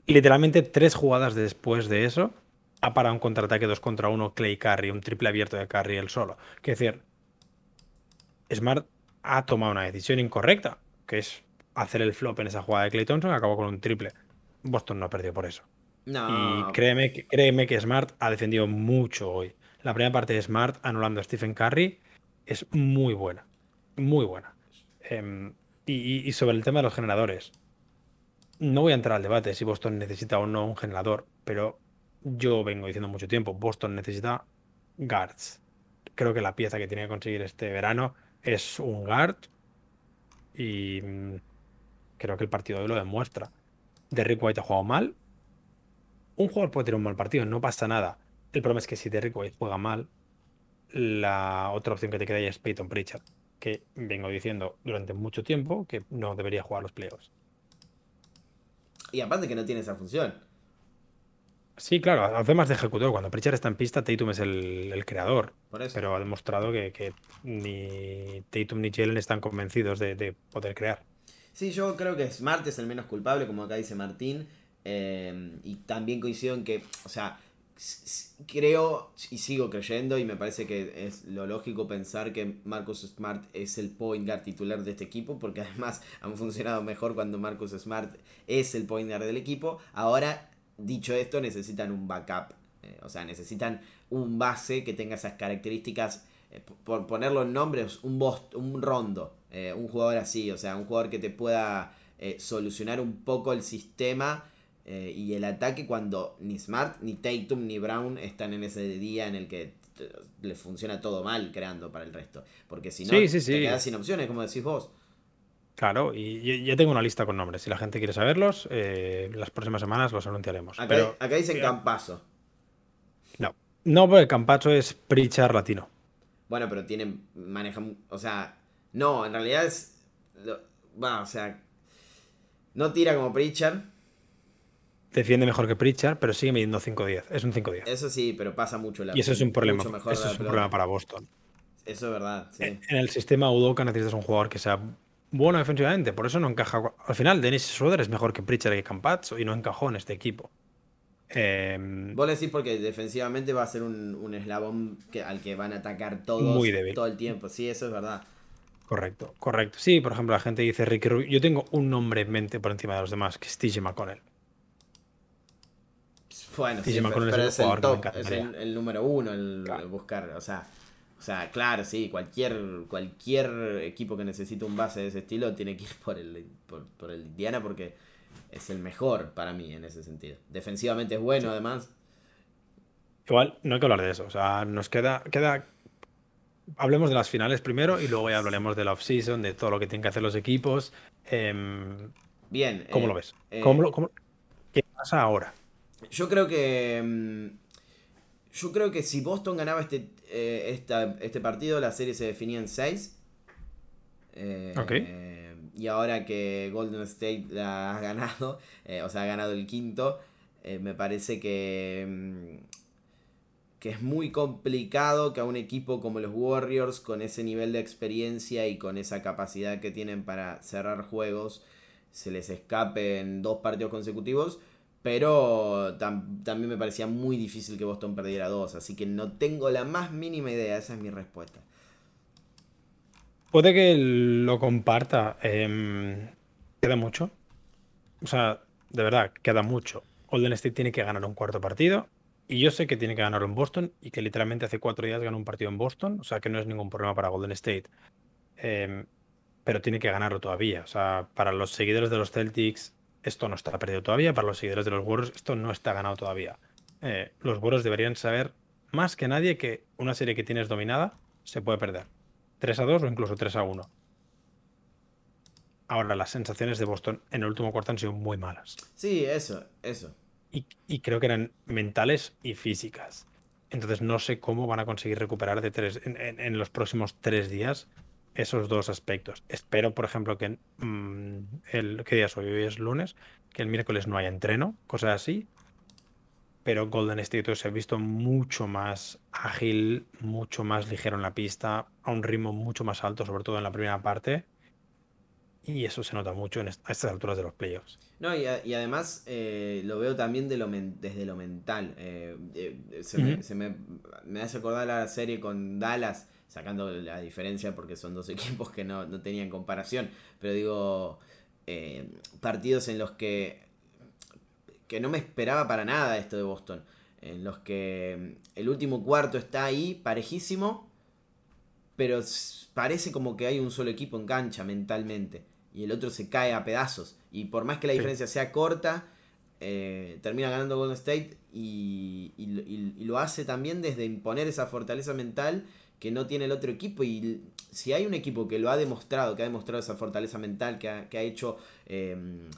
S4: Literalmente tres jugadas después de eso, ha parado un contraataque dos contra uno, Clay Curry, un triple abierto de Curry él solo. Es decir, Smart ha tomado una decisión incorrecta, que es hacer el flop en esa jugada de Clay Thompson, acabó con un triple. Boston no ha perdido por eso.
S3: No.
S4: Y créeme, que- créeme que Smart ha defendido mucho hoy. La primera parte de Smart anulando a Stephen Curry es muy buena. Muy buena. Em, y sobre el tema de los generadores. No voy a entrar al debate si Boston necesita o no un generador, pero yo vengo diciendo mucho tiempo, Boston necesita guards. Creo que la pieza que tiene que conseguir este verano es un guard y mm, creo que el partido de hoy lo demuestra. Derrick White ha jugado mal. Un jugador puede tener un mal partido, no pasa nada. El problema es que si Derrick White juega mal, la otra opción que te queda ahí es Peyton Pritchard, que vengo diciendo durante mucho tiempo que no debería jugar los playoffs.
S3: Y aparte que no tiene esa función.
S4: Sí, claro, hace más de ejecutor. Cuando Pritchard está en pista, Tatum es el, el creador. Pero ha demostrado que, que ni Tatum ni Jalen están convencidos de, de poder crear.
S3: Sí, yo creo que Smart es el menos culpable, como acá dice Martín. eh, y también coincido en que, o sea, creo y sigo creyendo y me parece que es lo lógico pensar que Marcus Smart es el point guard titular de este equipo, porque además han funcionado mejor cuando Marcus Smart es el point guard del equipo. Ahora, dicho esto, necesitan un backup. eh, o sea, necesitan un base que tenga esas características eh, por ponerlo en nombres, un Bost- un rondo, eh, un jugador así, o sea, un jugador que te pueda solucionar un poco el sistema y el ataque cuando ni Smart, ni Tatum, ni Brown están en ese día en el que le funciona todo mal creando para el resto. Porque si no,
S4: Sí, sí,
S3: te
S4: sí.
S3: quedas sin opciones, como decís vos.
S4: Claro, y y- ya tengo una lista con nombres. Si la gente quiere saberlos, eh, las próximas semanas los anunciaremos.
S3: Acá,
S4: Pero
S3: acá dicen
S4: eh,
S3: Campazo.
S4: no, no, porque Campacho es Pritchard latino.
S3: Bueno, pero tienen, manejan, o sea, no, en realidad es, lo- va, o sea, no tira como Pritchard,
S4: Defiende mejor que Pritchard, pero sigue midiendo 5-10. Es un 5-10.
S3: eso sí, pero pasa mucho la
S4: Y eso es un problema. Eso es un problema para Boston.
S3: Eso es verdad, sí.
S4: En el sistema Udoka necesitas un jugador que sea bueno defensivamente. Por eso no encaja. Al final, Dennis Schroeder es mejor que Pritchard y Campazzo y no encajó en este equipo. Em,
S3: Vos le decís porque defensivamente va a ser un, un eslabón que, al que van a atacar todos
S4: Muy débil.
S3: todo el tiempo. Sí, eso es verdad.
S4: correcto, correcto. Sí, por ejemplo, la gente dice Ricky Rubio. Yo tengo un nombre en mente por encima de los demás, que es TJ McConnell.
S3: Bueno,
S4: Sí,
S3: sí, pero,
S4: ese
S3: es el
S4: jugador que me
S3: top, es el, el número uno el,
S4: Claro.
S3: el buscar. O sea, o sea, claro, sí, cualquier, cualquier equipo que necesite un base de ese estilo tiene que ir por el, por, por el Indiana porque es el mejor para mí en ese sentido. Defensivamente es bueno, además.
S4: Igual, no hay que hablar de eso. O sea, nos queda. queda... Hablemos de las finales primero y luego ya hablaremos de la off-season, de todo lo que tienen que hacer los equipos. Em,
S3: Bien.
S4: ¿Cómo
S3: eh,
S4: lo ves?
S3: eh,
S4: ¿Cómo lo- cómo- ¿Qué pasa ahora?
S3: Yo creo que. Yo creo que si Boston ganaba este, eh, esta- este partido, la serie se definía en 6.
S4: Ok.
S3: Y ahora que Golden State la ha ganado, eh, o sea, ha ganado el quinto, eh, me parece que. mm, que es muy complicado que a un equipo como los Warriors, con ese nivel de experiencia y con esa capacidad que tienen para cerrar juegos, se les escape en dos partidos consecutivos. Pero tam- también me parecía muy difícil que Boston perdiera dos. Así que no tengo la más mínima idea. Esa es mi respuesta.
S4: Puede que lo comparta. em, queda mucho. O sea, de verdad, queda mucho. Golden State tiene que ganar un cuarto partido. Y yo sé que tiene que ganar en Boston. Y que literalmente hace cuatro días ganó un partido en Boston. O sea, que no es ningún problema para Golden State. Em, pero tiene que ganarlo todavía. O sea, para los seguidores de los Celtics, esto no está perdido todavía. Para los seguidores de los Warriors, esto no está ganado todavía. Eh, los Warriors deberían saber más que nadie que una serie que tienes dominada se puede perder. 3 a 2 o incluso 3 a 1. Ahora, las sensaciones de Boston en el último cuarto han sido muy malas.
S3: Sí, eso, eso.
S4: Y, y creo que eran mentales y físicas. Entonces no sé cómo van a conseguir recuperar de tres, en, en- en los próximos tres días esos dos aspectos. Espero, por ejemplo, que mm, el ¿qué día es hoy? Hoy es lunes, que el miércoles no haya entreno, cosas así. pero Golden State se ha visto mucho más ágil, mucho más ligero en la pista, a un ritmo mucho más alto, sobre todo en la primera parte. Y eso se nota mucho en a estas alturas de los playoffs.
S3: No, y, además eh, lo veo también de lo desde lo mental. Eh, eh, se, me, me, hace acordar la serie con Dallas, sacando la diferencia porque son dos equipos que no, no tenían comparación. Pero digo, partidos en los que, que no me esperaba para nada esto de Boston. En los que el último cuarto está ahí, parejísimo, pero parece como que hay un solo equipo en cancha mentalmente y el otro se cae a pedazos. Y por más que la diferencia sea corta, eh, termina ganando Golden State y, lo hace también desde imponer esa fortaleza mental que no tiene el otro equipo. Y si hay un equipo que lo ha demostrado, que ha demostrado esa fortaleza mental, que ha, hecho em,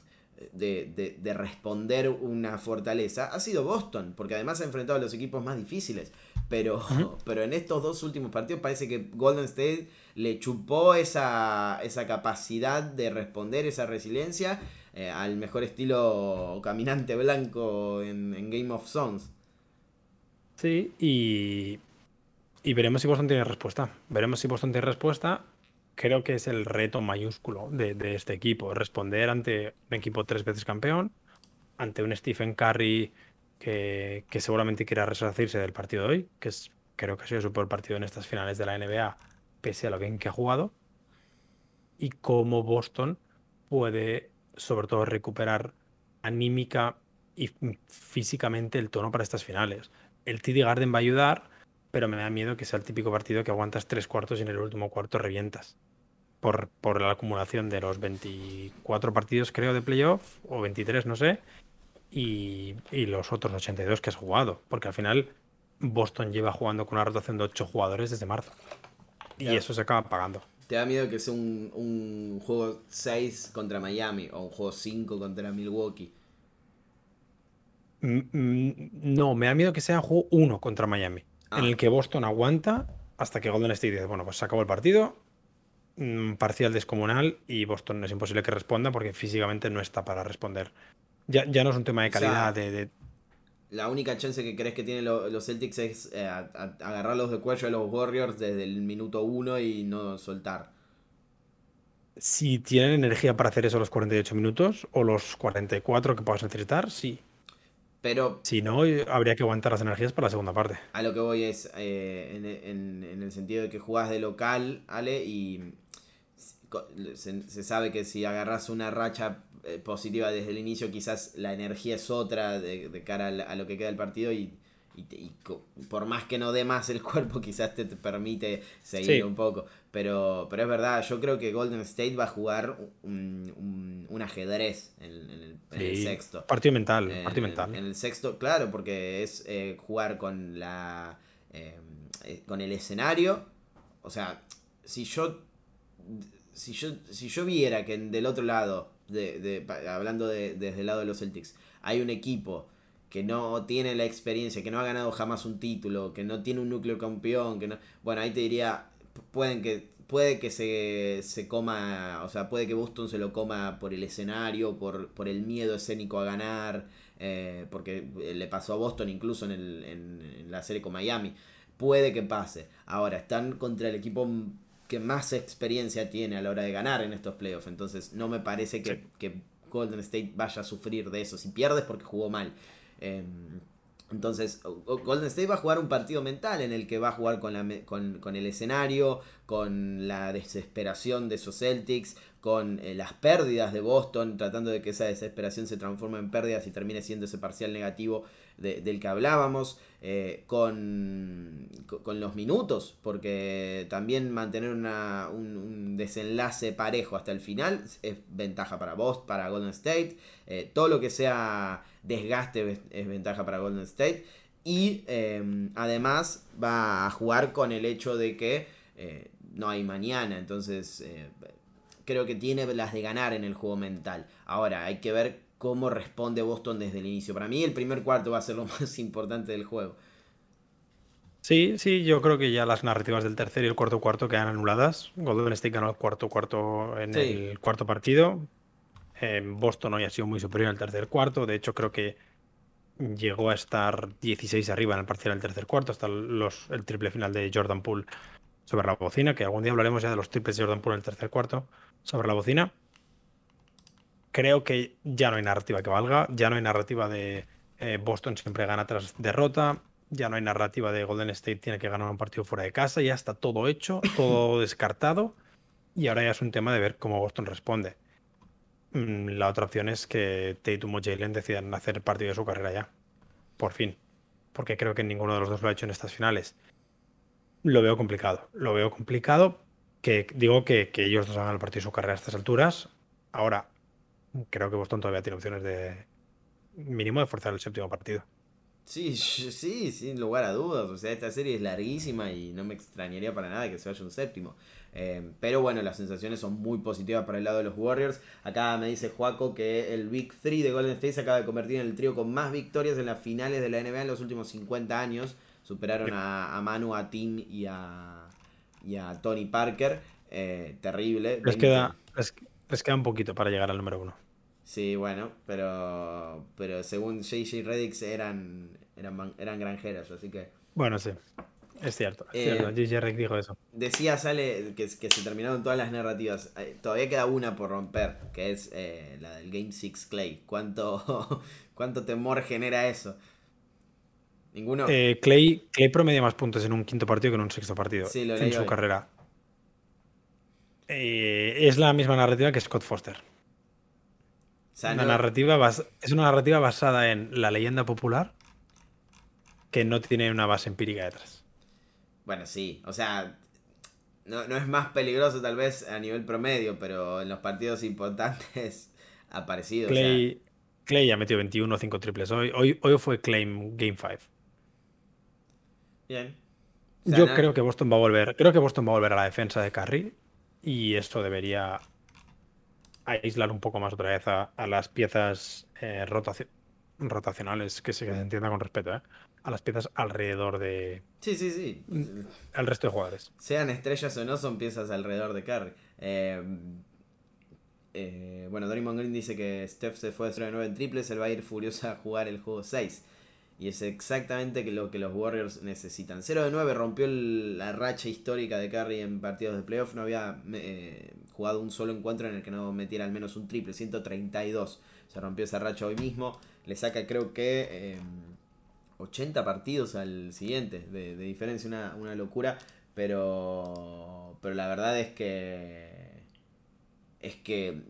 S3: de, responder una fortaleza, ha sido Boston, porque además ha enfrentado a los equipos más difíciles. Pero, pero en estos dos últimos partidos parece que Golden State le chupó esa, esa capacidad de responder, esa resiliencia, eh, al mejor estilo caminante blanco en, Game of Thrones.
S4: Sí, y, y veremos si Boston tiene respuesta. Veremos si Boston tiene respuesta. Creo que es el reto mayúsculo de, este equipo, responder ante un equipo tres veces campeón, ante un Stephen Curry que, seguramente quiera resarcirse del partido de hoy, que es, creo que ha sido su peor partido en estas finales de la NBA pese a lo bien que ha jugado, y cómo Boston puede, sobre todo, recuperar anímica y físicamente el tono para estas finales. El TD Garden va a ayudar, pero me da miedo que sea el típico partido que aguantas tres cuartos y en el último cuarto revientas. Por, por la acumulación de los 24 partidos, creo, de playoff, o 23, no sé, y, y, los otros 82 que has jugado. Porque al final Boston lleva jugando con una rotación de 8 jugadores desde marzo. Y eso se acaba pagando.
S3: ¿Te da miedo que sea un, juego 6 contra Miami o un juego 5 contra Milwaukee?
S4: Mm, mm, no, me da miedo que sea un juego 1 contra Miami. En el ah. que Boston aguanta hasta que Golden State dice, bueno, pues se acabó el partido, mm, parcial descomunal y Boston es imposible que responda porque físicamente no está para responder. Ya, ya no es un tema de calidad, de,
S3: la única chance que crees que tienen los Celtics es eh, agarrarlos de cuello a los Warriors desde el minuto uno y no soltar.
S4: Si tienen energía para hacer eso los 48 minutos o los 44 que puedas necesitar, sí.
S3: Pero.
S4: Si no, habría que aguantar las energías para la segunda parte.
S3: A lo que voy es eh, en, el sentido de que jugás de local, Ale, y se, sabe que si agarras una racha eh, positiva desde el inicio, quizás la energía es otra de, cara a, lo que queda del partido y, por más que no dé más el cuerpo, quizás te, permite seguir un poco. Pero, pero es verdad, yo creo que Golden State va a jugar un, ajedrez en, el, sexto.
S4: Partido mental, partido
S3: mental. En el sexto, claro, porque es eh, jugar con la eh, con el escenario. O sea, si yo si yo, si yo viera que del otro lado de, hablando desde el lado de los Celtics, hay un equipo que no tiene la experiencia, que no ha ganado jamás un título, que no tiene un núcleo campeón, que no, bueno, ahí te diría, pueden que, puede que se, se coma, o sea, puede que Boston se lo coma por el escenario, por, por el miedo escénico a ganar, eh, porque le pasó a Boston incluso en, el, en la serie con Miami. Puede que pase. Ahora, están contra el equipo que más experiencia tiene a la hora de ganar en estos playoffs. Entonces no me parece que, Golden State vaya a sufrir de eso. Si pierdes porque jugó mal. Em, entonces, Golden State va a jugar un partido mental en el que va a jugar con, la, con, el escenario, con la desesperación de esos Celtics, con eh, las pérdidas de Boston, tratando de que esa desesperación se transforme en pérdidas y termine siendo ese parcial negativo del que hablábamos, eh, con, con, los minutos, porque también mantener un, desenlace parejo hasta el final es ventaja para Boston, para Golden State, eh, todo lo que sea desgaste es, ventaja para Golden State. Y además va a jugar con el hecho de que no hay mañana. Entonces creo que tiene las de ganar en el juego mental. Ahora, hay que ver cómo responde Boston desde el inicio. Para mí el primer cuarto va a ser lo más importante del juego.
S4: Sí, sí, yo creo que ya las narrativas del tercer y el cuarto cuarto quedan anuladas. Golden State ganó el cuarto cuarto en el cuarto partido. Boston hoy ha sido muy superior al tercer cuarto. De hecho, creo que llegó a estar 16 arriba en el parcial del tercer cuarto, hasta los, el triple final de Jordan Poole sobre la bocina, que algún día hablaremos ya de los triples de Jordan Poole en el tercer cuarto sobre la bocina. Creo que ya no hay narrativa que valga, ya no hay narrativa de eh, Boston siempre gana tras derrota, ya no hay narrativa de Golden State tiene que ganar un partido fuera de casa, ya está todo hecho, todo descartado, y ahora ya es un tema de ver cómo Boston responde. Mm, la otra opción es que Tatum o Jalen decidan hacer partido de su carrera ya. Por fin. Porque creo que ninguno de los dos lo ha hecho en estas finales. Lo veo complicado. Lo veo complicado. Que digo que, ellos dos hagan el partido de su carrera a estas alturas. Ahora, creo que Boston todavía tiene opciones de mínimo de forzar el séptimo partido.
S3: Sí, sí, sin lugar a dudas. O sea, esta serie es larguísima y no me extrañaría para nada que se vaya un séptimo. Eh, pero bueno, las sensaciones son muy positivas para el lado de los Warriors. Acá me dice Juaco que el Big 3 de Golden State se acaba de convertir en el trío con más victorias en las finales de la NBA en los últimos 50 años. Superaron a, Manu, a Tim y a, y a Tony Parker. Eh, terrible.
S4: Les queda, les, queda un poquito para llegar al número uno.
S3: Sí, bueno, pero pero según JJ Redix eran, eran, eran granjeros, así que...
S4: Bueno, sí. Es cierto, es cierto. Eh, dijo eso.
S3: Decía, sale que, que, se terminaron todas las narrativas. Eh, todavía queda una por romper, que es eh, la del Game 6 Clay. ¿Cuánto, ¿Cuánto temor genera eso? Ninguno.
S4: Clay, Clay promedia más puntos en un quinto partido que en un sexto partido en su carrera. Es la misma narrativa que Scott Foster. narrativa es una narrativa basada en la leyenda popular que no tiene una base empírica detrás.
S3: Bueno, sí, o sea, no, es más peligroso tal vez a nivel promedio, pero en los partidos importantes ha parecido.
S4: Clay, Clay ya metió 21 5 triples. Hoy, hoy, hoy fue Claim Game 5.
S3: Bien.
S4: Yo creo que Boston va a volver. Creo que Boston va a volver a la defensa de Curry. Y esto debería aislar un poco más otra vez a, las piezas eh, rotacionales, que se entienda con respeto, ¿eh? a las piezas alrededor de.
S3: Sí, sí, sí.
S4: Al resto de jugadores.
S3: Sean estrellas o no, son piezas alrededor de Curry. Eh, eh, bueno, Draymond Green dice que Steph se fue de 0 de 9 en triples, él va a ir furioso a jugar el juego 6. Y es exactamente lo que los Warriors necesitan. 0 de 9 rompió la racha histórica de Curry en partidos de playoff. No había eh, jugado un solo encuentro en el que no metiera al menos un triple. 132. Se rompió esa racha hoy mismo. Le saca creo que 80 partidos al siguiente de, diferencia, una, locura, pero, pero la verdad es que es que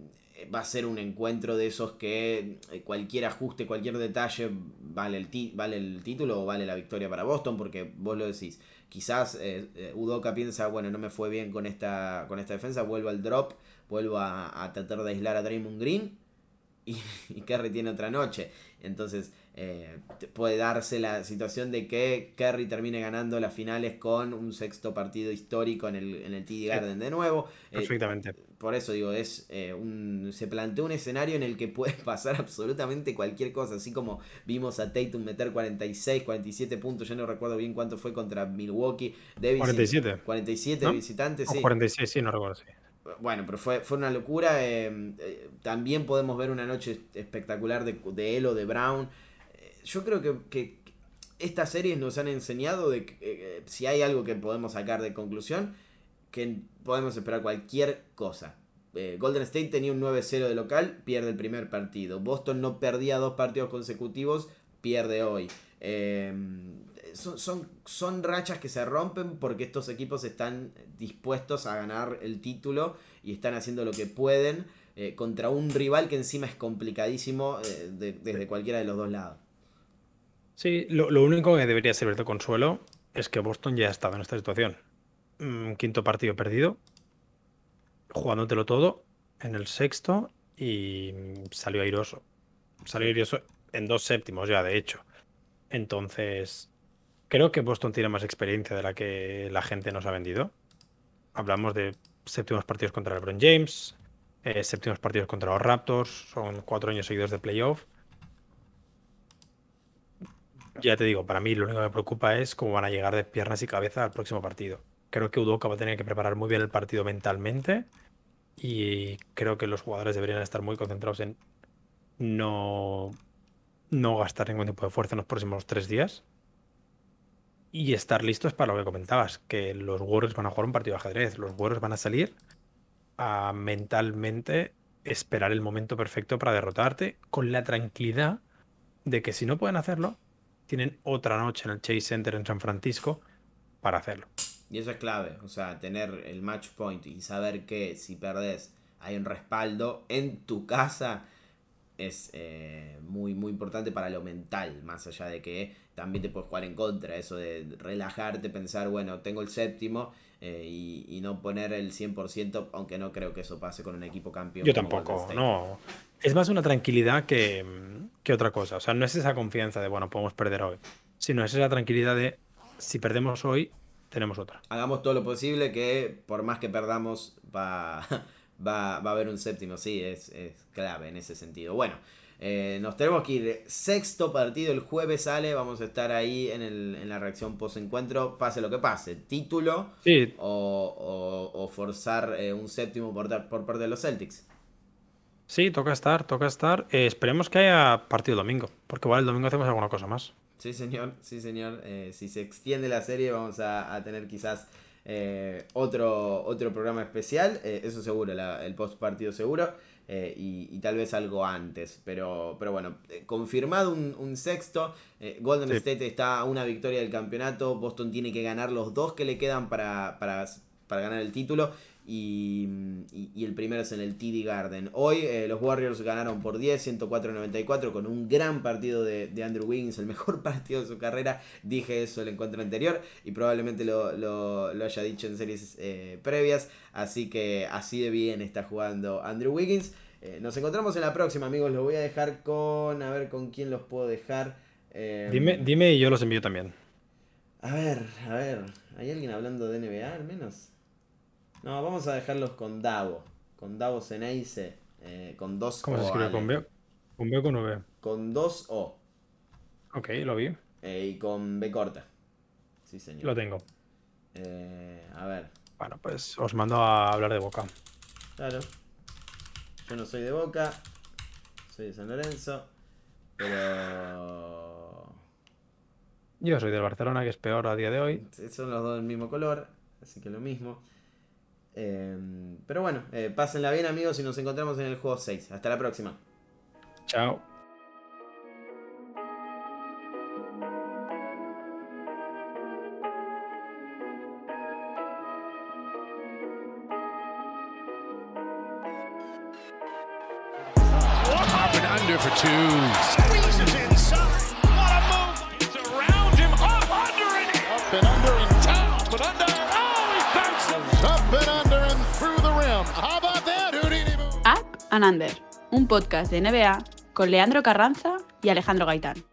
S3: va a ser un encuentro de esos que cualquier ajuste, cualquier detalle vale el, vale el título o vale la victoria para Boston, porque vos lo decís. Quizás eh, eh, Udoka piensa, bueno, no me fue bien con esta, con esta defensa, vuelvo al drop, vuelvo a, tratar de aislar a Draymond Green y, y tiene otra noche. Entonces, eh, puede darse la situación de que Kerry termine ganando las finales con un sexto partido histórico en el, en el TD Garden de nuevo.
S4: Eh, Perfectamente.
S3: por eso digo, es eh, un, se plantea un escenario en el que puede pasar absolutamente cualquier cosa, así como vimos a Tatum meter 46, 47 puntos, ya no recuerdo bien cuánto fue contra Milwaukee.
S4: De 47.
S3: 47 ¿No? visitantes, sí.
S4: 46, sí, no recuerdo, sí.
S3: Bueno, pero fue, fue una locura. también podemos ver una noche espectacular de, de él o de Brown yo creo que, estas series nos han enseñado de que eh, si hay algo que podemos sacar de conclusión, que podemos esperar cualquier cosa. Eh, Golden State tenía un 9-0 de local, pierde el primer partido. Boston no perdía dos partidos consecutivos, pierde hoy. Eh, son, son, son, rachas que se rompen porque estos equipos están dispuestos a ganar el título y están haciendo lo que pueden contra un rival que encima es complicadísimo desde cualquiera de los dos lados.
S4: Sí, lo, único que debería servir de consuelo es que Boston ya ha estado en esta situación. Un quinto partido perdido, jugándotelo todo en el sexto y salió airoso. Salió airoso en dos séptimos ya, de hecho. Entonces, creo que Boston tiene más experiencia de la que la gente nos ha vendido. Hablamos de séptimos partidos contra LeBron James, eh, séptimos partidos contra los Raptors, son cuatro años seguidos de playoff. Ya te digo, para mí lo único que me preocupa es cómo van a llegar de piernas y cabeza al próximo partido. Creo que Udoka va a tener que preparar muy bien el partido mentalmente y creo que los jugadores deberían estar muy concentrados en no, no gastar ningún tipo de fuerza en los próximos tres días y estar listos para lo que comentabas, que los Warriors van a jugar un partido de ajedrez, los Warriors van a salir a mentalmente esperar el momento perfecto para derrotarte con la tranquilidad de que si no pueden hacerlo, tienen otra noche en el Chase Center en San Francisco para hacerlo.
S3: Y eso es clave, o sea, tener el match point y saber que si perdés hay un respaldo en tu casa es eh, muy, muy importante para lo mental, más allá de que también te puedes jugar en contra, eso de relajarte, pensar, bueno, tengo el séptimo eh, y, no poner el 100%, aunque no creo que eso pase con un equipo campeón.
S4: Yo tampoco, no. Es más una tranquilidad que, que otra cosa, o sea, no es esa confianza de, bueno, podemos perder hoy, sino es esa tranquilidad de, si perdemos hoy, tenemos otra.
S3: Hagamos todo lo posible que por más que perdamos va, va, va a haber un séptimo, sí, es, es clave en ese sentido. Bueno, eh, nos tenemos que ir. Sexto partido el jueves sale. Vamos a estar ahí en, el, en la reacción post-encuentro. Pase lo que pase. Título
S4: sí.
S3: o, o, forzar eh, un séptimo por, por parte de los Celtics.
S4: Sí, toca estar, toca estar. Eh, esperemos que haya partido domingo. Porque igual el domingo hacemos alguna cosa más.
S3: Sí, señor, sí, señor. Eh, si se extiende la serie, vamos a, tener quizás eh, otro, otro programa especial. Eso seguro, el post partido seguro. Y, tal vez algo antes. Pero, pero bueno, confirmado un, sexto. Golden State está a una victoria del campeonato. Boston tiene que ganar los dos que le quedan para, para, para ganar el título. Y, el primero es en el TD Garden. Hoy eh, los Warriors ganaron por 10, 104-94 con un gran partido de, Andrew Wiggins, el mejor partido de su carrera. Dije eso el encuentro anterior y probablemente lo, haya dicho en series eh, previas. Así que así de bien está jugando Andrew Wiggins. Eh, nos encontramos en la próxima, amigos. Los voy a dejar con. A ver con quién los puedo dejar.
S4: dime, dime y yo los envío también.
S3: A ver, a ver. ¿Hay alguien hablando de NBA al menos? No, vamos a dejarlos con Davo. Con Davo Zeneice. Eh, con dos
S4: ¿Cómo se escribe? ¿Con B? ¿Con B o con V?
S3: Con dos O.
S4: Ok, lo vi.
S3: Eh, y con B corta. Sí, señor.
S4: Lo tengo.
S3: Eh, a ver.
S4: Bueno, pues os mando a hablar de Boca.
S3: Claro. Yo no soy de Boca. Soy de San Lorenzo. Pero.
S4: Yo soy del Barcelona, que es peor a día de hoy.
S3: Son los dos del mismo color. Así que lo mismo. Em, pero bueno, eh, pásenla bien amigos y nos encontramos en el juego 6. Hasta la próxima.
S4: Chao.
S2: Under, un podcast de NBA con Leandro Carranza y Alejandro Gaitán.